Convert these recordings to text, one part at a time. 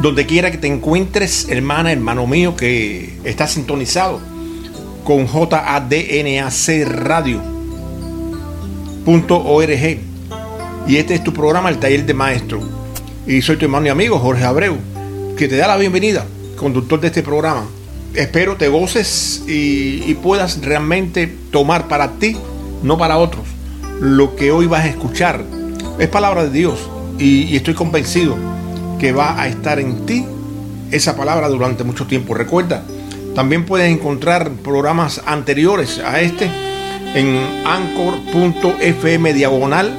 Donde quiera que te encuentres, hermana, hermano mío, que está sintonizado con JADNAC Radio.org. Y este es tu programa, el taller de maestro. Y soy tu hermano y amigo Jorge Abreu, que te da la bienvenida, conductor de este programa. Espero te goces y, puedas realmente tomar para ti, no para otros, lo que hoy vas a escuchar. Es palabra de Dios y estoy convencido que va a estar en ti esa palabra durante mucho tiempo. Recuerda, también puedes encontrar programas anteriores a este en anchor.fm diagonal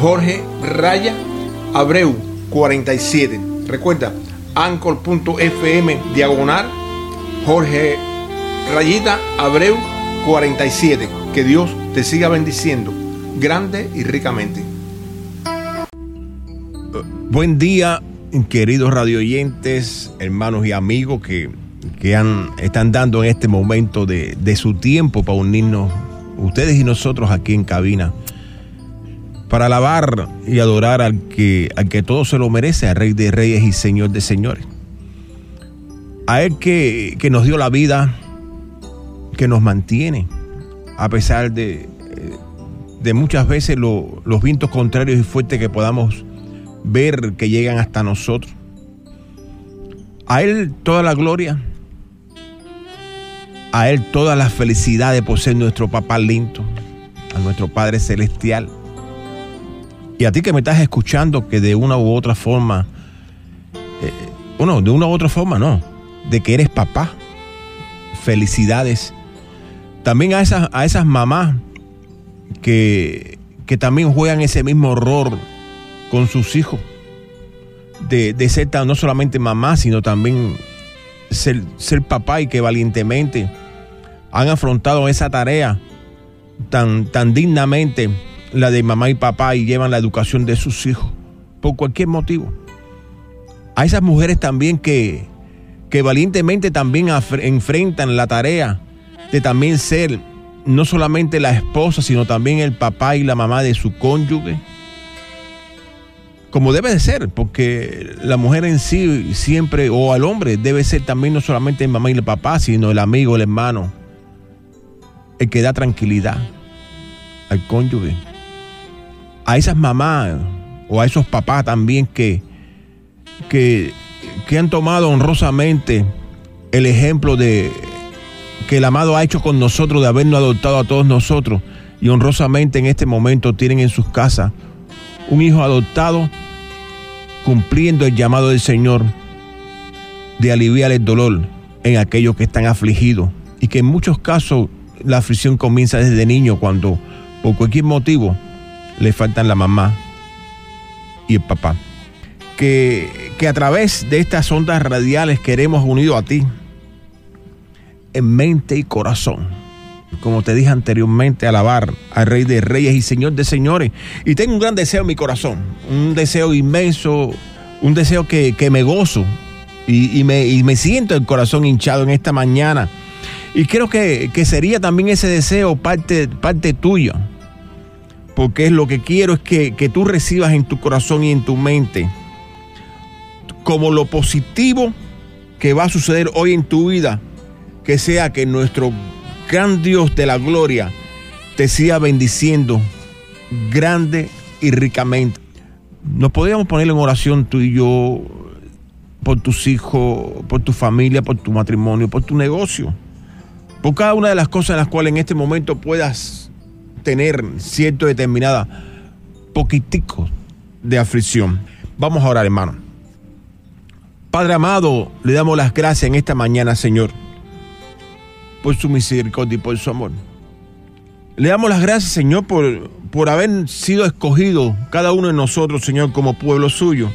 Jorge Raya Abreu 47. Recuerda, anchor.fm diagonal Jorge Rayita Abreu 47. Que Dios te siga bendiciendo grande y ricamente. Buen día, queridos radioyentes, hermanos y amigos que, están dando en este momento de, su tiempo para unirnos, ustedes y nosotros aquí en cabina, para alabar y adorar al que, al que todo se lo merece, al Rey de Reyes y Señor de Señores. A Él que, nos dio la vida, que nos mantiene, a pesar de, de muchas veces los vientos contrarios y fuertes que podamos ver que llegan hasta nosotros. A Él toda la gloria, a Él toda la felicidad de poseer nuestro papá lindo, a nuestro Padre Celestial. Y a ti que me estás escuchando, que de una u otra forma, eh, bueno, de una u otra forma no, de que eres papá, felicidades. También a esas, a esas mamás que, que también juegan ese mismo horror con sus hijos, de, ser no solamente mamá, sino también ser, ser papá y que valientemente han afrontado esa tarea tan, tan dignamente, la de mamá y papá, y llevan la educación de sus hijos, por cualquier motivo. A esas mujeres también que, que valientemente también enfrentan la tarea de también ser no solamente la esposa, sino también el papá y la mamá de su cónyuge como debe de ser, porque la mujer en sí siempre, o al hombre, debe ser también no solamente el mamá y el papá, sino el amigo, el hermano, el que da tranquilidad al cónyuge. A esas mamás o a esos papás también que, que, que han tomado honrosamente el ejemplo de que el amado ha hecho con nosotros, de habernos adoptado a todos nosotros, y honrosamente en este momento tienen en sus casas un hijo adoptado cumpliendo el llamado del Señor de aliviar el dolor en aquellos que están afligidos y que en muchos casos la aflicción comienza desde niño cuando por cualquier motivo le faltan la mamá y el papá. Que, que a través de estas ondas radiales queremos unido a ti en mente y corazón como te dije anteriormente, alabar al Rey de Reyes y Señor de Señores. Y tengo un gran deseo en mi corazón, un deseo inmenso, un deseo que, me gozo y, me, siento el corazón hinchado en esta mañana. Y creo que, sería también ese deseo parte, parte tuyo, porque es lo que quiero es que, que tú recibas en tu corazón y en tu mente como lo positivo que va a suceder hoy en tu vida, que sea que nuestro gran Dios de la gloria te siga bendiciendo grande y ricamente. Nos podríamos poner en oración tú y yo por tus hijos, por tu familia, por tu matrimonio, por tu negocio, por cada una de las cosas en las cuales en este momento puedas tener cierto determinada poquitico de aflicción. Vamos a orar, hermano. Padre amado, le damos las gracias en esta mañana, Señor por su misericordia y por su amor. Le damos las gracias, Señor, por, por haber sido escogido cada uno de nosotros, Señor, como pueblo suyo,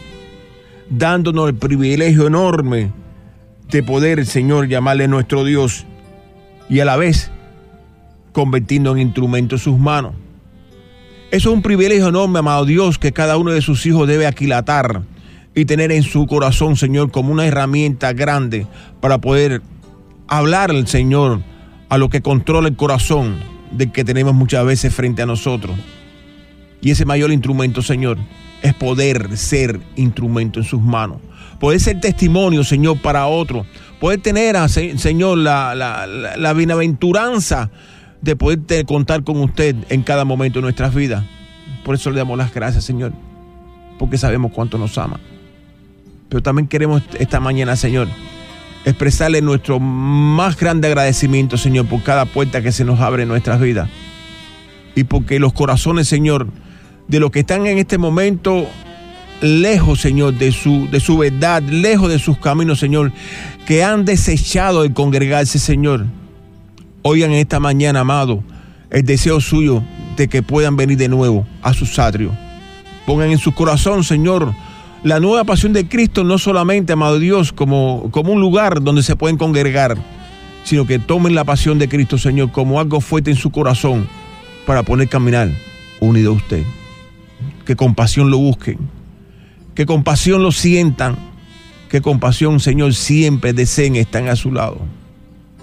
dándonos el privilegio enorme de poder, Señor, llamarle nuestro Dios y a la vez convirtiendo en instrumento en sus manos. Eso es un privilegio enorme, amado Dios, que cada uno de sus hijos debe aquilatar y tener en su corazón, Señor, como una herramienta grande para poder hablar al Señor a lo que controla el corazón de que tenemos muchas veces frente a nosotros. Y ese mayor instrumento, Señor, es poder ser instrumento en sus manos. Poder ser testimonio, Señor, para otro. Poder tener, Señor, la, la, la bienaventuranza de poder contar con usted en cada momento de nuestras vidas. Por eso le damos las gracias, Señor, porque sabemos cuánto nos ama. Pero también queremos esta mañana, Señor, expresarle nuestro más grande agradecimiento, Señor, por cada puerta que se nos abre en nuestras vidas. Y porque los corazones, Señor, de los que están en este momento lejos, Señor, de su, de su verdad, lejos de sus caminos, Señor, que han desechado el congregarse, Señor. Oigan esta mañana, amado, el deseo suyo de que puedan venir de nuevo a sus atrios. Pongan en su corazón, Señor, la nueva pasión de Cristo, no solamente, amado Dios, como, como un lugar donde se pueden congregar, sino que tomen la pasión de Cristo, Señor, como algo fuerte en su corazón para poner caminar unido a usted. Que con pasión lo busquen, que con pasión lo sientan, que con pasión, Señor, siempre deseen estar a su lado.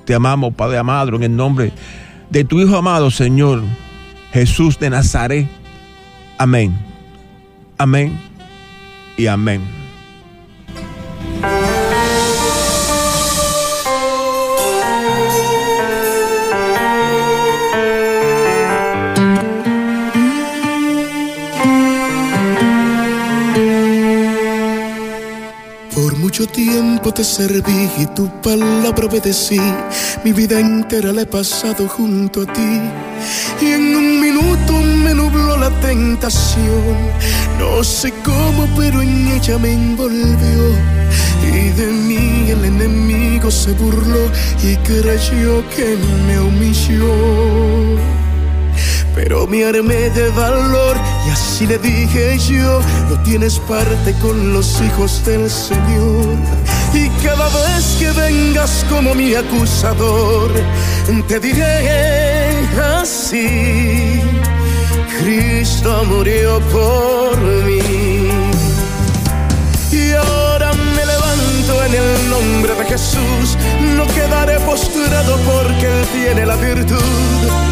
Te amamos, Padre amado, en el nombre de tu Hijo amado, Señor, Jesús de Nazaret. Amén. Amén y amén. Por mucho tiempo te serví y tu palabra obedecí. Mi vida entera la he pasado junto a ti. Y en un minuto la tentación. No sé cómo, pero en ella me envolvió. Y de mí el enemigo se burló y creyó que me humilló. Pero me armé de valor y así le dije yo, no tienes parte con los hijos del Señor. Y cada vez que vengas como mi acusador, te diré así, Cristo murió por mí. Y ahora me levanto en el nombre de Jesús, no quedaré postrado porque Él tiene la virtud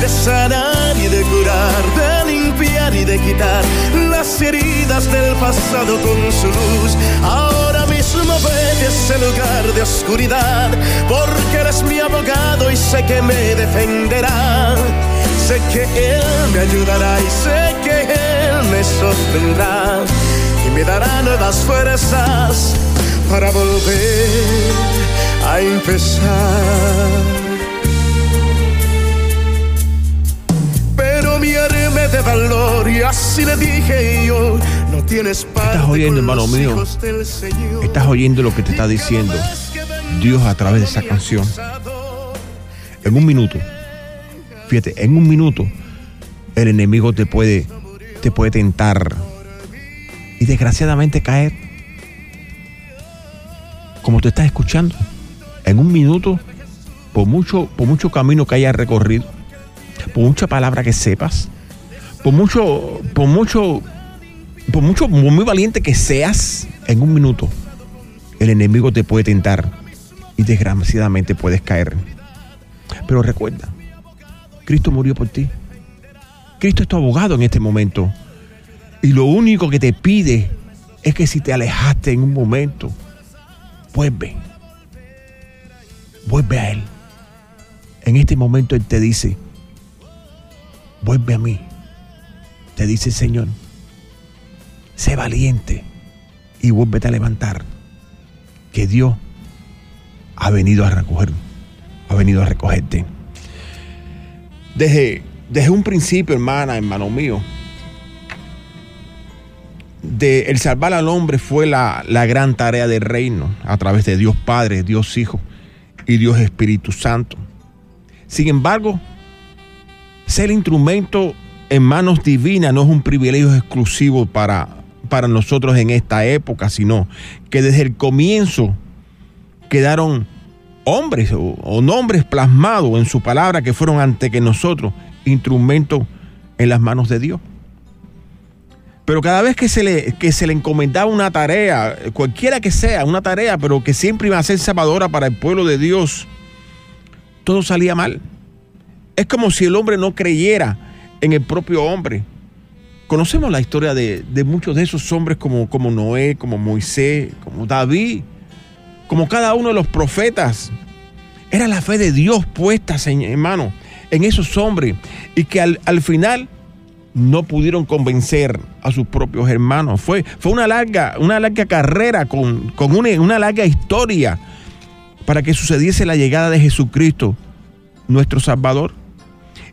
de sanar y de curar, de limpiar y de quitar las heridas del pasado con su luz. Ahora mismo vete ese lugar de oscuridad, porque eres mi abogado y sé que me defenderá. Sé que Él me ayudará y sé que Él me sostendrá y me dará nuevas fuerzas para volver a empezar. de valor y así le dije yo, no tienes Estás oyendo, hermano mío. Estás oyendo lo que te está diciendo Dios a través de esa canción. En un minuto, fíjate, en un minuto el enemigo te puede te puede tentar y desgraciadamente caer. Como te estás escuchando, en un minuto, por mucho, por mucho camino que hayas recorrido, por mucha palabra que sepas, por mucho, por mucho, por mucho, muy valiente que seas, en un minuto, el enemigo te puede tentar y desgraciadamente puedes caer. Pero recuerda, Cristo murió por ti. Cristo es tu abogado en este momento. Y lo único que te pide es que si te alejaste en un momento, vuelve. Vuelve a Él. En este momento Él te dice, vuelve a mí te dice el Señor, sé valiente y vuélvete a levantar, que Dios ha venido a recoger, ha venido a recogerte. Desde, desde un principio, hermana, hermano mío, de el salvar al hombre fue la, la gran tarea del reino a través de Dios Padre, Dios Hijo y Dios Espíritu Santo. Sin embargo, ser instrumento en manos divinas no es un privilegio exclusivo para, para nosotros en esta época, sino que desde el comienzo quedaron hombres o, nombres plasmados en su palabra que fueron ante que nosotros instrumentos en las manos de Dios. Pero cada vez que se, le, que se le encomendaba una tarea, cualquiera que sea, una tarea, pero que siempre iba a ser salvadora para el pueblo de Dios, todo salía mal. Es como si el hombre no creyera en el propio hombre. Conocemos la historia de, de muchos de esos hombres como, como Noé, como Moisés, como David, como cada uno de los profetas. Era la fe de Dios puesta, hermano, en esos hombres y que al, al final no pudieron convencer a sus propios hermanos. Fue, fue una, larga, una larga carrera con, con una, una larga historia para que sucediese la llegada de Jesucristo, nuestro Salvador.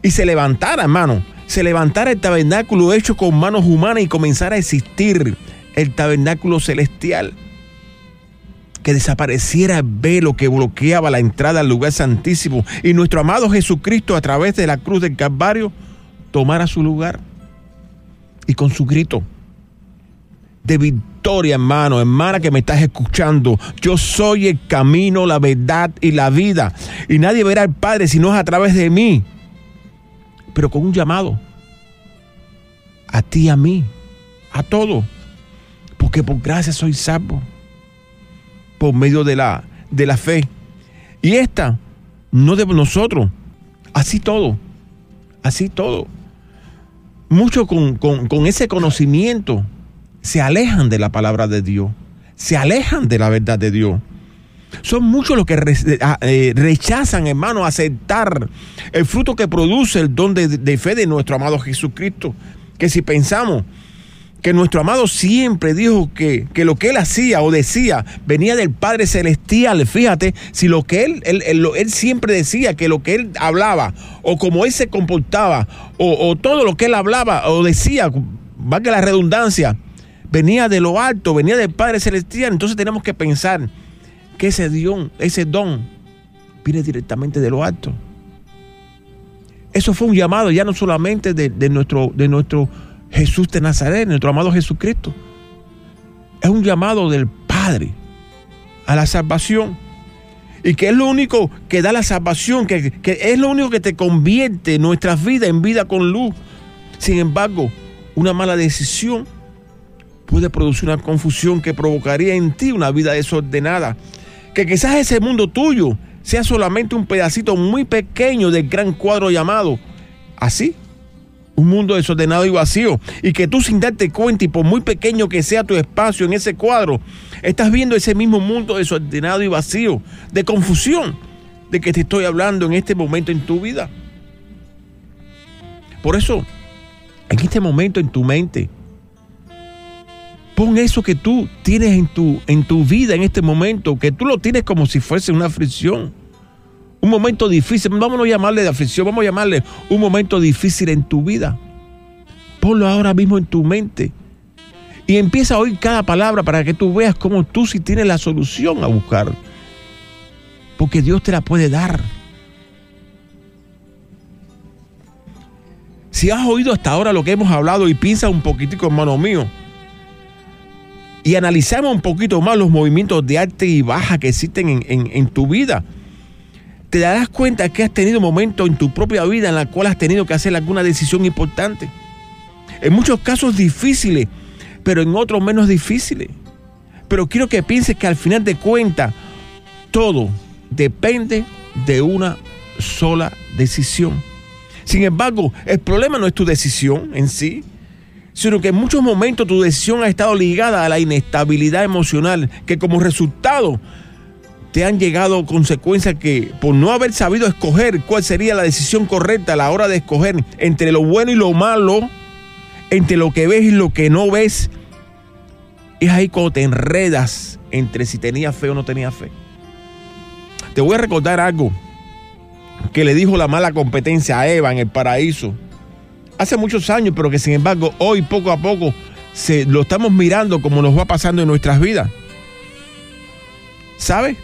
Y se levantara, hermano, se levantara el tabernáculo hecho con manos humanas y comenzara a existir el tabernáculo celestial. Que desapareciera el velo que bloqueaba la entrada al lugar santísimo y nuestro amado Jesucristo a través de la cruz del Calvario tomara su lugar. Y con su grito de victoria, hermano, hermana que me estás escuchando. Yo soy el camino, la verdad y la vida. Y nadie verá al Padre si no es a través de mí. Pero con un llamado. A ti, a mí, a todos. Porque por gracia soy salvo. Por medio de la, de la fe. Y esta, no de nosotros. Así todo. Así todo. Muchos con, con, con ese conocimiento se alejan de la palabra de Dios, se alejan de la verdad de Dios. Son muchos los que eh, rechazan, hermano, aceptar el fruto que produce el don de, de, fe de nuestro amado Jesucristo. Que si pensamos que nuestro amado siempre dijo que, que lo que él hacía o decía venía del Padre Celestial, fíjate, si lo que él, él, él, siempre decía, que lo que él hablaba o como él se comportaba o, o todo lo que él hablaba o decía, valga la redundancia, venía de lo alto, venía del Padre Celestial. Entonces tenemos que pensar que ese don, ese don viene directamente de lo alto. Eso fue un llamado ya no solamente de, de, nuestro, de nuestro Jesús de Nazaret, nuestro amado Jesucristo. Es un llamado del Padre a la salvación. Y que es lo único que da la salvación, que, que es lo único que te convierte nuestras vidas en vida con luz. Sin embargo, una mala decisión puede producir una confusión que provocaría en ti una vida desordenada. Que quizás ese mundo tuyo sea solamente un pedacito muy pequeño del gran cuadro llamado así. Un mundo desordenado y vacío. Y que tú sin darte cuenta y por muy pequeño que sea tu espacio en ese cuadro, estás viendo ese mismo mundo desordenado y vacío, de confusión, de que te estoy hablando en este momento en tu vida. Por eso, en este momento en tu mente, Pon eso que tú tienes en tu, en tu vida en este momento, que tú lo tienes como si fuese una aflicción. Un momento difícil, vámonos a llamarle de aflicción, vamos a llamarle un momento difícil en tu vida. Ponlo ahora mismo en tu mente. Y empieza a oír cada palabra para que tú veas cómo tú sí tienes la solución a buscar. Porque Dios te la puede dar. Si has oído hasta ahora lo que hemos hablado y piensa un poquitico, hermano mío, y analizamos un poquito más los movimientos de arte y baja que existen en, en, en, tu vida, te darás cuenta que has tenido momentos en tu propia vida en la cual has tenido que hacer alguna decisión importante. En muchos casos difíciles, pero en otros menos difíciles. Pero quiero que pienses que al final de cuentas, todo depende de una sola decisión. Sin embargo, el problema no es tu decisión en sí, sino que en muchos momentos tu decisión ha estado ligada a la inestabilidad emocional, que como resultado te han llegado consecuencias que por no haber sabido escoger cuál sería la decisión correcta a la hora de escoger entre lo bueno y lo malo, entre lo que ves y lo que no ves, es ahí cuando te enredas entre si tenía fe o no tenía fe. Te voy a recordar algo que le dijo la mala competencia a Eva en el paraíso hace muchos años, pero que sin embargo hoy poco a poco se, lo estamos mirando como nos va pasando en nuestras vidas. ¿Sabe?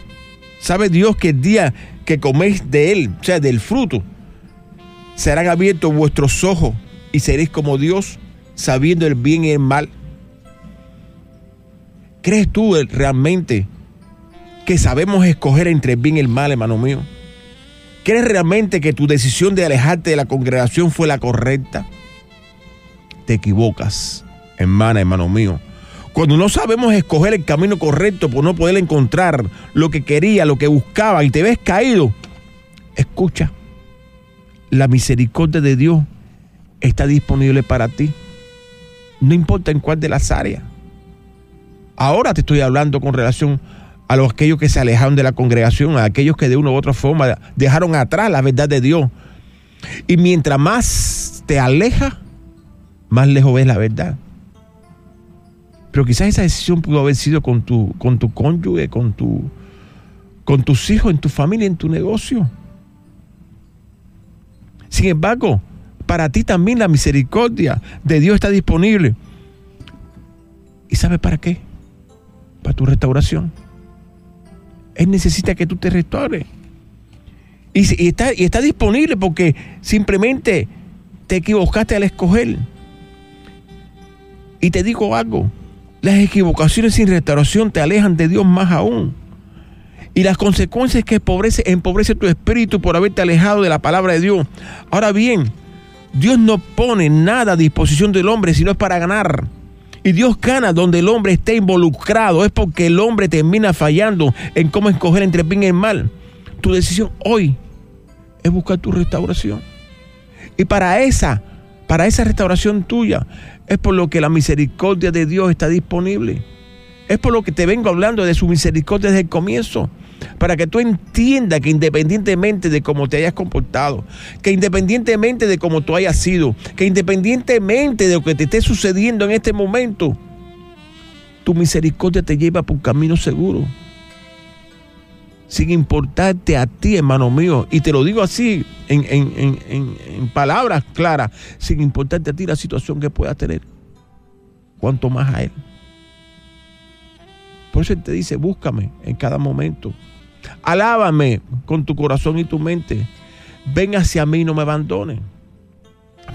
¿Sabe Dios que el día que coméis de él, o sea, del fruto, serán abiertos vuestros ojos y seréis como Dios, sabiendo el bien y el mal? ¿Crees tú realmente que sabemos escoger entre el bien y el mal, hermano mío? ¿Crees realmente que tu decisión de alejarte de la congregación fue la correcta? Te equivocas, hermana, hermano mío. Cuando no sabemos escoger el camino correcto por no poder encontrar lo que quería, lo que buscaba y te ves caído, escucha, la misericordia de Dios está disponible para ti. No importa en cuál de las áreas. Ahora te estoy hablando con relación a los aquellos que se alejaron de la congregación, a aquellos que de una u otra forma dejaron atrás la verdad de Dios. Y mientras más te alejas, más lejos ves la verdad. Pero quizás esa decisión pudo haber sido con tu, con tu cónyuge, con, tu, con tus hijos, en tu familia, en tu negocio. Sin embargo, para ti también la misericordia de Dios está disponible. ¿Y sabes para qué? Para tu restauración. Él necesita que tú te restaures. Y, está, y está disponible porque simplemente te equivocaste al escoger. Y te digo algo, las equivocaciones sin restauración te alejan de Dios más aún. Y las consecuencias que empobrece, tu espíritu por haberte alejado de la palabra de Dios. Ahora bien, Dios no pone nada a disposición del hombre, sino es para ganar. Y Dios gana donde el hombre esté involucrado. Es porque el hombre termina fallando en cómo escoger entre bien y mal. Tu decisión hoy es buscar tu restauración. Y para esa, para esa restauración tuya, es por lo que la misericordia de Dios está disponible. Es por lo que te vengo hablando de su misericordia desde el comienzo. Para que tú entiendas que independientemente de cómo te hayas comportado, que independientemente de cómo tú hayas sido, que independientemente de lo que te esté sucediendo en este momento, tu misericordia te lleva por un camino seguro. Sin importarte a ti, hermano mío. Y te lo digo así, en, en palabras claras, sin importarte a ti la situación que puedas tener. Cuanto más a Él. Por eso Él te dice, búscame en cada momento. Alábame con tu corazón y tu mente. Ven hacia mí y no me abandones.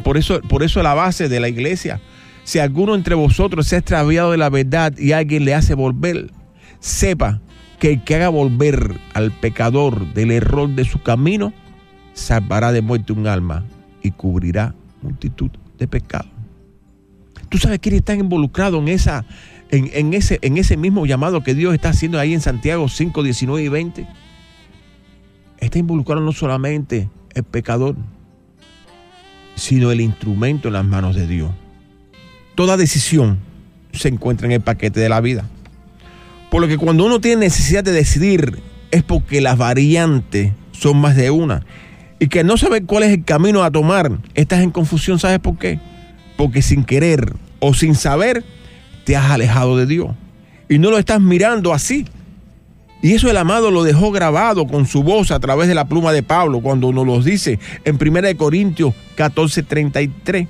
Por eso, por eso la base de la iglesia. Si alguno entre vosotros se ha extraviado de la verdad y alguien le hace volver, sepa que el que haga volver al pecador del error de su camino, salvará de muerte un alma y cubrirá multitud de pecados. Tú sabes quiénes están involucrados en esa en, ese, en ese mismo llamado que Dios está haciendo ahí en Santiago 5, 19 y 20, está involucrado no solamente el pecador, sino el instrumento en las manos de Dios. Toda decisión se encuentra en el paquete de la vida. Por lo que cuando uno tiene necesidad de decidir es porque las variantes son más de una. Y que no sabe cuál es el camino a tomar, estás en confusión, ¿sabes por qué? Porque sin querer o sin saber, te has alejado de Dios y no lo estás mirando así. Y eso el amado lo dejó grabado con su voz a través de la pluma de Pablo cuando nos lo dice en 1 Corintios 14:33,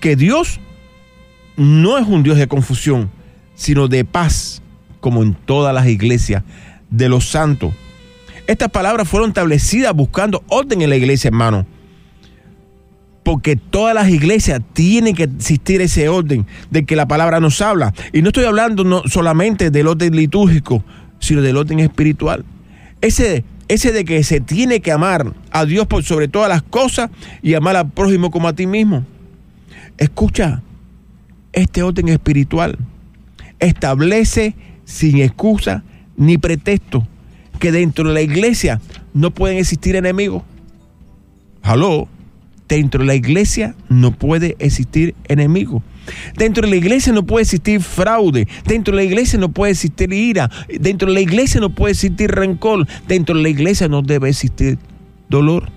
que Dios no es un Dios de confusión, sino de paz, como en todas las iglesias de los santos. Estas palabras fueron establecidas buscando orden en la iglesia, hermano porque todas las iglesias tienen que existir ese orden de que la palabra nos habla. Y no estoy hablando no solamente del orden litúrgico, sino del orden espiritual. Ese, ese de que se tiene que amar a Dios por sobre todas las cosas y amar al prójimo como a ti mismo. Escucha, este orden espiritual establece sin excusa ni pretexto que dentro de la iglesia no pueden existir enemigos. Aló. Dentro de la iglesia no puede existir enemigo. Dentro de la iglesia no puede existir fraude. Dentro de la iglesia no puede existir ira. Dentro de la iglesia no puede existir rencor. Dentro de la iglesia no debe existir dolor.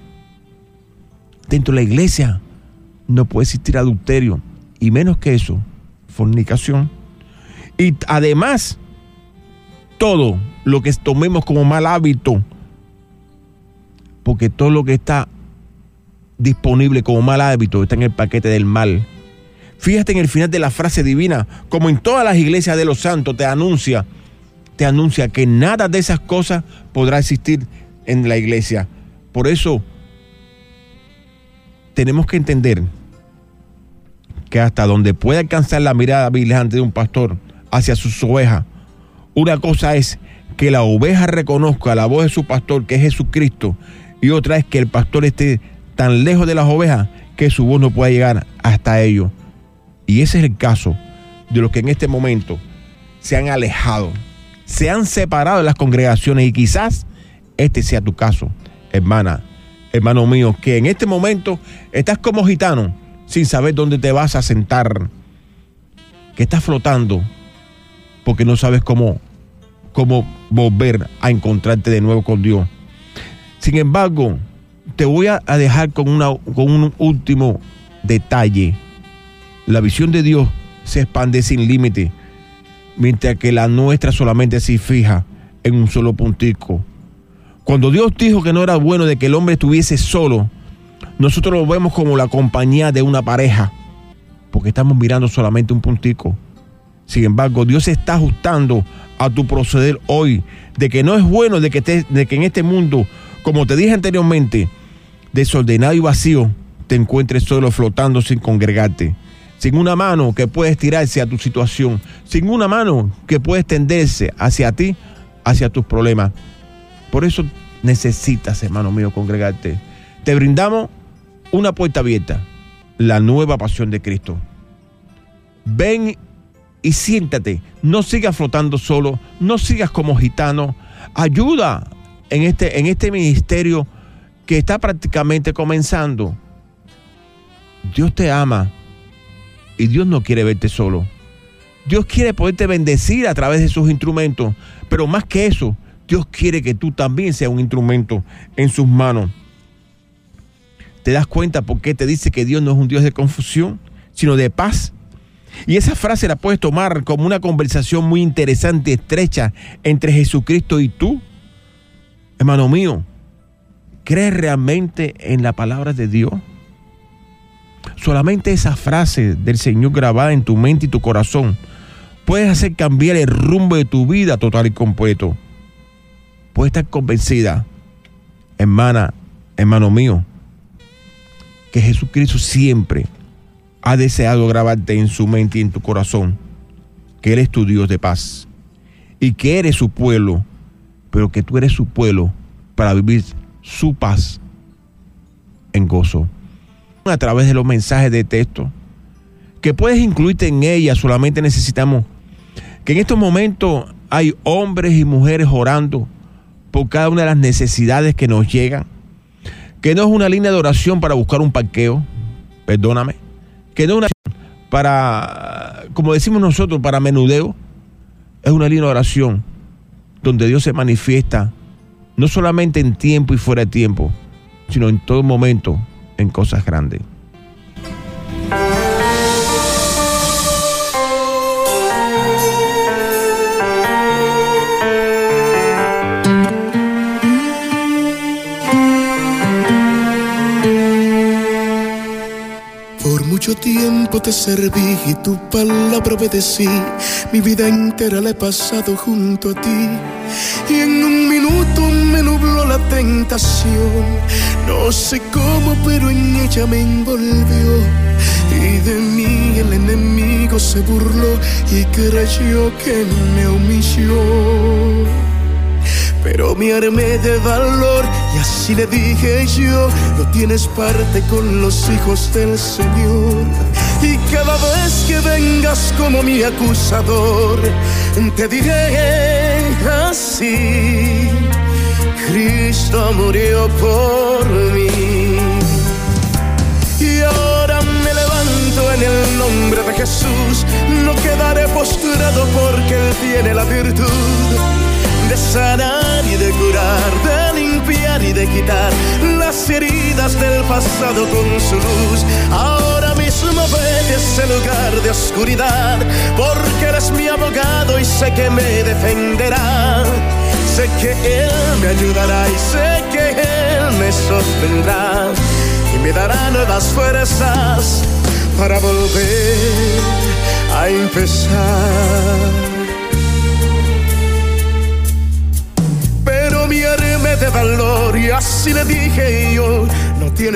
Dentro de la iglesia no puede existir adulterio. Y menos que eso, fornicación. Y además, todo lo que tomemos como mal hábito, porque todo lo que está disponible como mal hábito está en el paquete del mal. Fíjate en el final de la frase divina, como en todas las iglesias de los santos te anuncia, te anuncia que nada de esas cosas podrá existir en la iglesia. Por eso tenemos que entender que hasta donde puede alcanzar la mirada vigilante de un pastor hacia sus ovejas, una cosa es que la oveja reconozca la voz de su pastor, que es Jesucristo, y otra es que el pastor esté tan lejos de las ovejas que su voz no pueda llegar hasta ellos. Y ese es el caso de los que en este momento se han alejado, se han separado de las congregaciones y quizás este sea tu caso, hermana, hermano mío, que en este momento estás como gitano sin saber dónde te vas a sentar, que estás flotando porque no sabes cómo, cómo volver a encontrarte de nuevo con Dios. Sin embargo, te voy a dejar con, una, con un último detalle. La visión de Dios se expande sin límite, mientras que la nuestra solamente se fija en un solo puntico. Cuando Dios dijo que no era bueno de que el hombre estuviese solo, nosotros lo vemos como la compañía de una pareja, porque estamos mirando solamente un puntico. Sin embargo, Dios está ajustando a tu proceder hoy, de que no es bueno de que, de que en este mundo, como te dije anteriormente, desordenado y vacío, te encuentres solo flotando sin congregarte, sin una mano que pueda estirarse a tu situación, sin una mano que pueda extenderse hacia ti, hacia tus problemas. Por eso necesitas, hermano mío, congregarte. Te brindamos una puerta abierta, la nueva pasión de Cristo. Ven y siéntate, no sigas flotando solo, no sigas como gitano, ayuda en este, en este ministerio que está prácticamente comenzando. Dios te ama y Dios no quiere verte solo. Dios quiere poderte bendecir a través de sus instrumentos, pero más que eso, Dios quiere que tú también seas un instrumento en sus manos. ¿Te das cuenta por qué te dice que Dios no es un Dios de confusión, sino de paz? Y esa frase la puedes tomar como una conversación muy interesante, estrecha entre Jesucristo y tú. Hermano mío, ¿crees realmente en la palabra de Dios? Solamente esa frase del Señor grabada en tu mente y tu corazón puede hacer cambiar el rumbo de tu vida total y completo. Puedes estar convencida, hermana, hermano mío, que Jesucristo siempre ha deseado grabarte en su mente y en tu corazón que Él es tu Dios de paz y que eres su pueblo, pero que tú eres su pueblo para vivir su paz en gozo. A través de los mensajes de texto, que puedes incluirte en ella, solamente necesitamos que en estos momentos hay hombres y mujeres orando por cada una de las necesidades que nos llegan, que no es una línea de oración para buscar un parqueo, perdóname, que no es una para, como decimos nosotros, para menudeo, es una línea de oración donde Dios se manifiesta no solamente en tiempo y fuera de tiempo, sino en todo momento en cosas grandes. Mucho tiempo te serví y tu palabra obedecí. Mi vida entera la he pasado junto a ti. Y en un minuto me nubló la tentación. No sé cómo, pero en ella me envolvió. Y de mí el enemigo se burló y creyó que me humilló. Pero me armé de valor y así le dije yo, no tienes parte con los hijos del Señor. Y cada vez que vengas como mi acusador, te diré así, Cristo murió por con su luz. Ahora mismo vete a ese lugar de oscuridad, porque eres mi abogado y sé que me defenderá. Sé que Él me ayudará y sé que Él me sostendrá y me dará nuevas fuerzas para volver a empezar. mi arme de valor y así le dije yo, no tienes